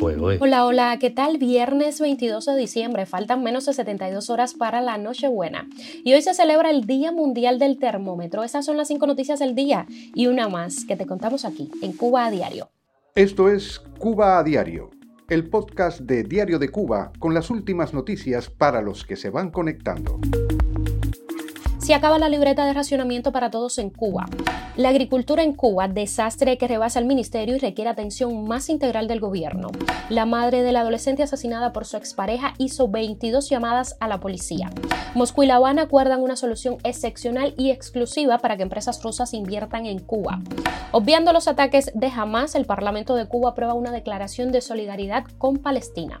Hola, hola, ¿qué tal? Viernes 22 de diciembre, faltan menos de 72 horas para la Nochebuena y hoy se celebra el Día Mundial del Termómetro. Esas son las cinco noticias del día y una más que te contamos aquí en Cuba a Diario. Esto es Cuba a Diario, el podcast de Diario de Cuba con las últimas noticias para los que se van conectando. Se acaba la libreta de racionamiento para todos en Cuba. La agricultura en Cuba, desastre que rebasa el ministerio y requiere atención más integral del gobierno. La madre del adolescente asesinada por su expareja hizo 22 llamadas a la policía. Moscú y La Habana acuerdan una solución excepcional y exclusiva para que empresas rusas inviertan en Cuba. Obviando los ataques de Hamas, el Parlamento de Cuba aprueba una declaración de solidaridad con Palestina.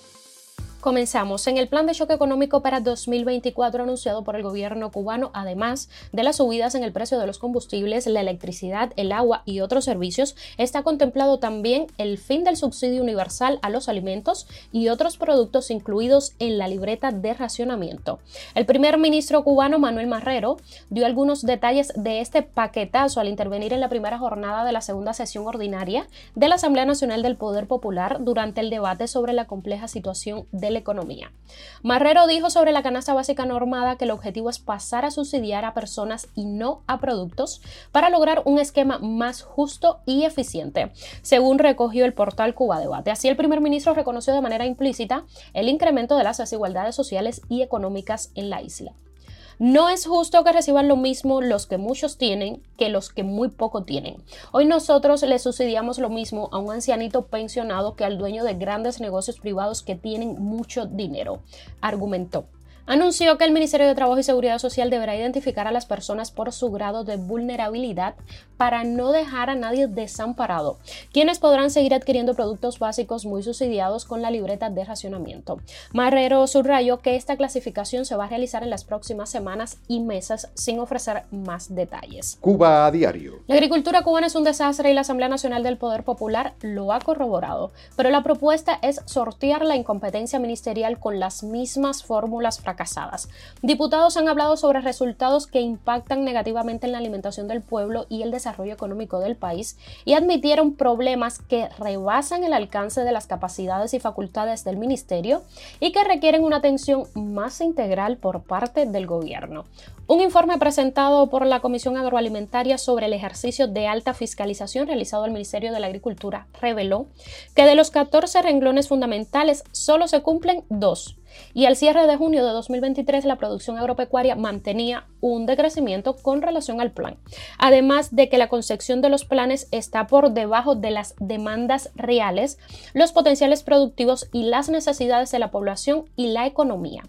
Comenzamos. En el plan de choque económico para 2024 anunciado por el gobierno cubano, además de las subidas en el precio de los combustibles, la electricidad, el agua y otros servicios, está contemplado también el fin del subsidio universal a los alimentos y otros productos incluidos en la libreta de racionamiento. El primer ministro cubano, Manuel Marrero, dio algunos detalles de este paquetazo al intervenir en la primera jornada de la segunda sesión ordinaria de la Asamblea Nacional del Poder Popular durante el debate sobre la compleja situación de la economía. Marrero dijo sobre la canasta básica normada que el objetivo es pasar a subsidiar a personas y no a productos para lograr un esquema más justo y eficiente, según recogió el portal Cuba Debate. Así el primer ministro reconoció de manera implícita el incremento de las desigualdades sociales y económicas en la isla. No es justo que reciban lo mismo los que muchos tienen que los que muy poco tienen. Hoy nosotros le subsidiamos lo mismo a un ancianito pensionado que al dueño de grandes negocios privados que tienen mucho dinero, argumentó anunció que el Ministerio de Trabajo y Seguridad Social deberá identificar a las personas por su grado de vulnerabilidad para no dejar a nadie desamparado, quienes podrán seguir adquiriendo productos básicos muy subsidiados con la libreta de racionamiento. Marrero subrayó que esta clasificación se va a realizar en las próximas semanas y meses sin ofrecer más detalles. Cuba a diario. La agricultura cubana es un desastre y la Asamblea Nacional del Poder Popular lo ha corroborado, pero la propuesta es sortear la incompetencia ministerial con las mismas fórmulas fracasadas. Diputados han hablado sobre resultados que impactan negativamente en la alimentación del pueblo y el desarrollo económico del país y admitieron problemas que rebasan el alcance de las capacidades y facultades del ministerio y que requieren una atención más integral por parte del gobierno. Un informe presentado por la Comisión Agroalimentaria sobre el ejercicio de alta fiscalización realizado al Ministerio de la Agricultura reveló que de los 14 renglones fundamentales solo se cumplen dos y al cierre de junio de 2023 la producción agropecuaria mantenía un decrecimiento con relación al plan. Además de que la concepción de los planes está por debajo de las demandas reales, los potenciales productivos y las necesidades de la población y la economía.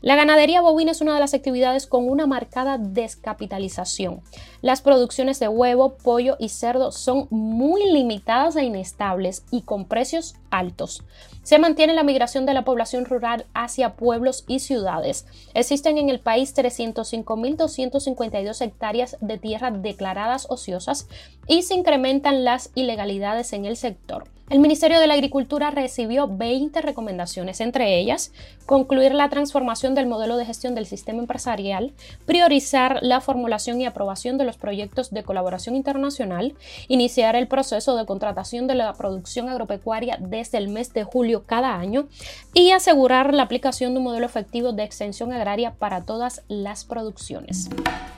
La ganadería bovina es una de las actividades con una marcada descapitalización. Las producciones de huevo, pollo y cerdo son muy limitadas e inestables y con precios altos. Se mantiene la migración de la población rural hacia pueblos y ciudades. Existen en el país 305.252 hectáreas de tierra declaradas ociosas y se incrementan las ilegalidades en el sector. El Ministerio de la Agricultura recibió 20 recomendaciones, entre ellas concluir la transformación del modelo de gestión del sistema empresarial, priorizar la formulación y aprobación de los proyectos de colaboración internacional, iniciar el proceso de contratación de la producción agropecuaria desde el mes de julio cada año y asegurar la aplicación de un modelo efectivo de extensión agraria para todas las producciones.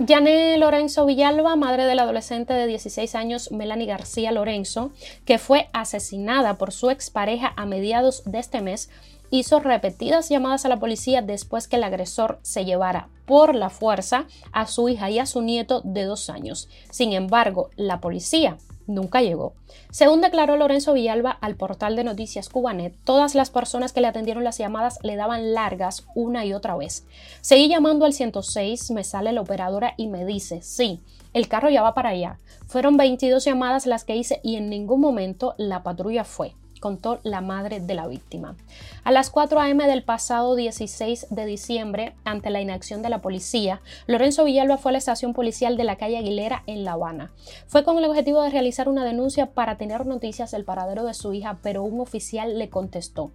Jané Lorenzo Villalba, madre del adolescente de 16 años Melanie García Lorenzo, que fue asesinada por su expareja a mediados de este mes, hizo repetidas llamadas a la policía después que el agresor se llevara por la fuerza a su hija y a su nieto de dos años. Sin embargo, la policía nunca llegó. Según declaró Lorenzo Villalba al portal de noticias Cubanet, todas las personas que le atendieron las llamadas le daban largas una y otra vez. Seguí llamando al 106, me sale la operadora y me dice, sí, el carro ya va para allá. Fueron 22 llamadas las que hice y en ningún momento la patrulla fue contó la madre de la víctima. A las 4 a.m. del pasado 16 de diciembre, ante la inacción de la policía, Lorenzo Villalba fue a la estación policial de la calle Aguilera en La Habana. Fue con el objetivo de realizar una denuncia para tener noticias del paradero de su hija, pero un oficial le contestó.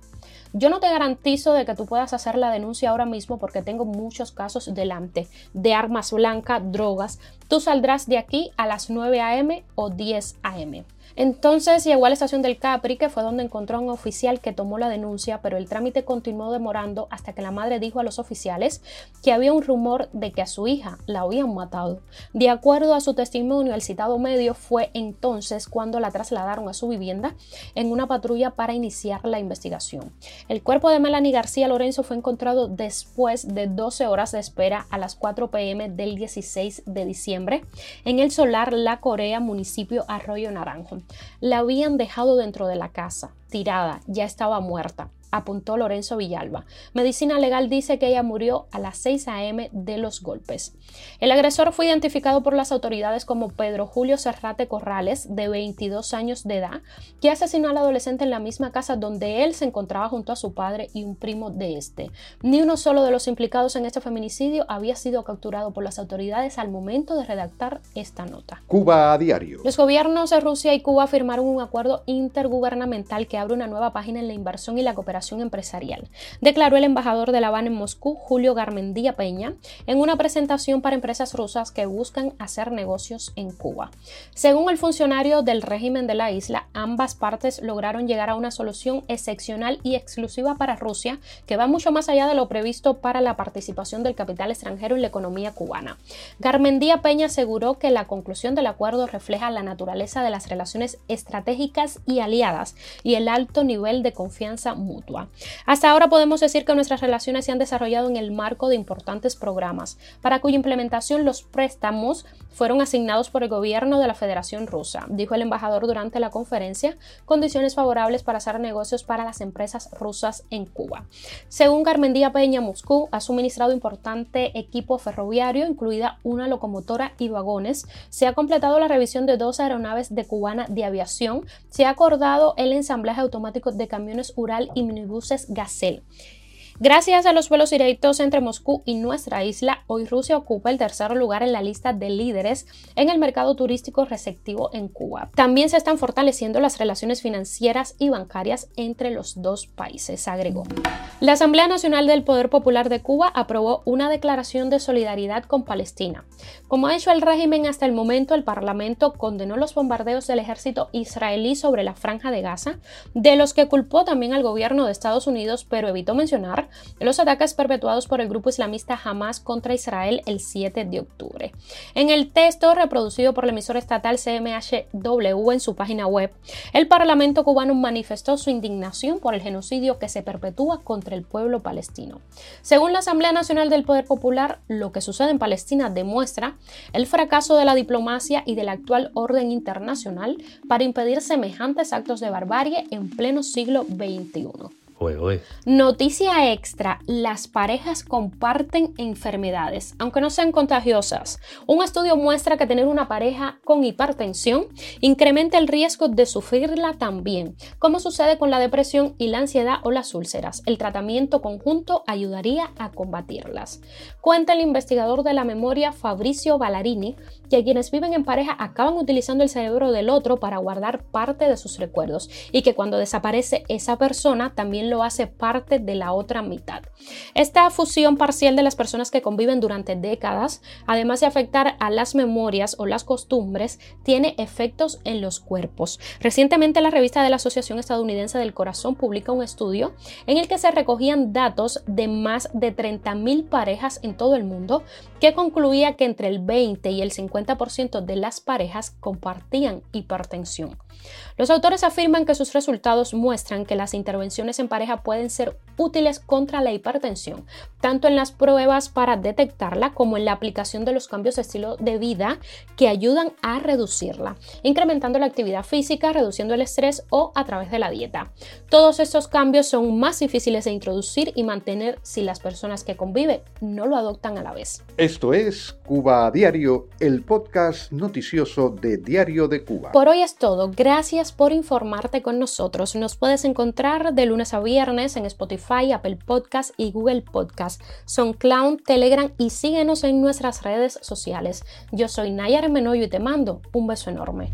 Yo no te garantizo de que tú puedas hacer la denuncia ahora mismo porque tengo muchos casos delante de armas blancas, drogas. Tú saldrás de aquí a las 9 a.m. o 10 a.m. Entonces llegó a la estación del Capri, que fue donde encontró a un oficial que tomó la denuncia, pero el trámite continuó demorando hasta que la madre dijo a los oficiales que había un rumor de que a su hija la habían matado. De acuerdo a su testimonio, el citado medio fue entonces cuando la trasladaron a su vivienda en una patrulla para iniciar la investigación. El cuerpo de Melanie García Lorenzo fue encontrado después de 12 horas de espera a las 4 pm del 16 de diciembre en el solar La Corea, municipio Arroyo Naranjo. La habían dejado dentro de la casa, tirada, ya estaba muerta apuntó Lorenzo Villalba. Medicina Legal dice que ella murió a las 6 a.m. de los golpes. El agresor fue identificado por las autoridades como Pedro Julio Serrate Corrales, de 22 años de edad, que asesinó al adolescente en la misma casa donde él se encontraba junto a su padre y un primo de este. Ni uno solo de los implicados en este feminicidio había sido capturado por las autoridades al momento de redactar esta nota. Cuba a diario. Los gobiernos de Rusia y Cuba firmaron un acuerdo intergubernamental que abre una nueva página en la inversión y la cooperación empresarial, declaró el embajador de La Habana en Moscú, Julio Garmendía Peña, en una presentación para empresas rusas que buscan hacer negocios en Cuba. Según el funcionario del régimen de la isla, ambas partes lograron llegar a una solución excepcional y exclusiva para Rusia, que va mucho más allá de lo previsto para la participación del capital extranjero en la economía cubana. Garmendía Peña aseguró que la conclusión del acuerdo refleja la naturaleza de las relaciones estratégicas y aliadas y el alto nivel de confianza mutua. Hasta ahora podemos decir que nuestras relaciones se han desarrollado en el marco de importantes programas, para cuya implementación los préstamos fueron asignados por el gobierno de la Federación Rusa, dijo el embajador durante la conferencia, condiciones favorables para hacer negocios para las empresas rusas en Cuba. Según Carmen Díaz Peña, Moscú ha suministrado importante equipo ferroviario, incluida una locomotora y vagones. Se ha completado la revisión de dos aeronaves de cubana de aviación. Se ha acordado el ensamblaje automático de camiones Ural y buses Gazelle. Gracias a los vuelos directos entre Moscú y nuestra isla, hoy Rusia ocupa el tercer lugar en la lista de líderes en el mercado turístico receptivo en Cuba. También se están fortaleciendo las relaciones financieras y bancarias entre los dos países, agregó. La Asamblea Nacional del Poder Popular de Cuba aprobó una declaración de solidaridad con Palestina. Como ha hecho el régimen hasta el momento, el Parlamento condenó los bombardeos del ejército israelí sobre la franja de Gaza, de los que culpó también al gobierno de Estados Unidos, pero evitó mencionar los ataques perpetuados por el grupo islamista Hamas contra Israel el 7 de octubre. En el texto reproducido por la emisora estatal CMHW en su página web, el Parlamento cubano manifestó su indignación por el genocidio que se perpetúa contra el pueblo palestino. Según la Asamblea Nacional del Poder Popular, lo que sucede en Palestina demuestra el fracaso de la diplomacia y del actual orden internacional para impedir semejantes actos de barbarie en pleno siglo XXI. Noticia extra, las parejas comparten enfermedades, aunque no sean contagiosas. Un estudio muestra que tener una pareja con hipertensión incrementa el riesgo de sufrirla también, como sucede con la depresión y la ansiedad o las úlceras. El tratamiento conjunto ayudaría a combatirlas. Cuenta el investigador de la memoria Fabricio Ballarini que quienes viven en pareja acaban utilizando el cerebro del otro para guardar parte de sus recuerdos y que cuando desaparece esa persona también lo hace parte de la otra mitad. Esta fusión parcial de las personas que conviven durante décadas, además de afectar a las memorias o las costumbres, tiene efectos en los cuerpos. Recientemente la revista de la Asociación Estadounidense del Corazón publica un estudio en el que se recogían datos de más de 30.000 parejas en todo el mundo que concluía que entre el 20 y el 50% de las parejas compartían hipertensión. Los autores afirman que sus resultados muestran que las intervenciones en pareja pueden ser útiles contra la hipertensión, tanto en las pruebas para detectarla como en la aplicación de los cambios de estilo de vida que ayudan a reducirla, incrementando la actividad física, reduciendo el estrés o a través de la dieta. Todos estos cambios son más difíciles de introducir y mantener si las personas que conviven no lo adoptan a la vez. Esto es Cuba a Diario, el podcast noticioso de Diario de Cuba. Por hoy es todo. Gracias por informarte con nosotros. Nos puedes encontrar de lunes a viernes en Spotify, Apple Podcast y Google Podcast. Son Clown, Telegram y síguenos en nuestras redes sociales. Yo soy Nayar Menoyo y te mando un beso enorme.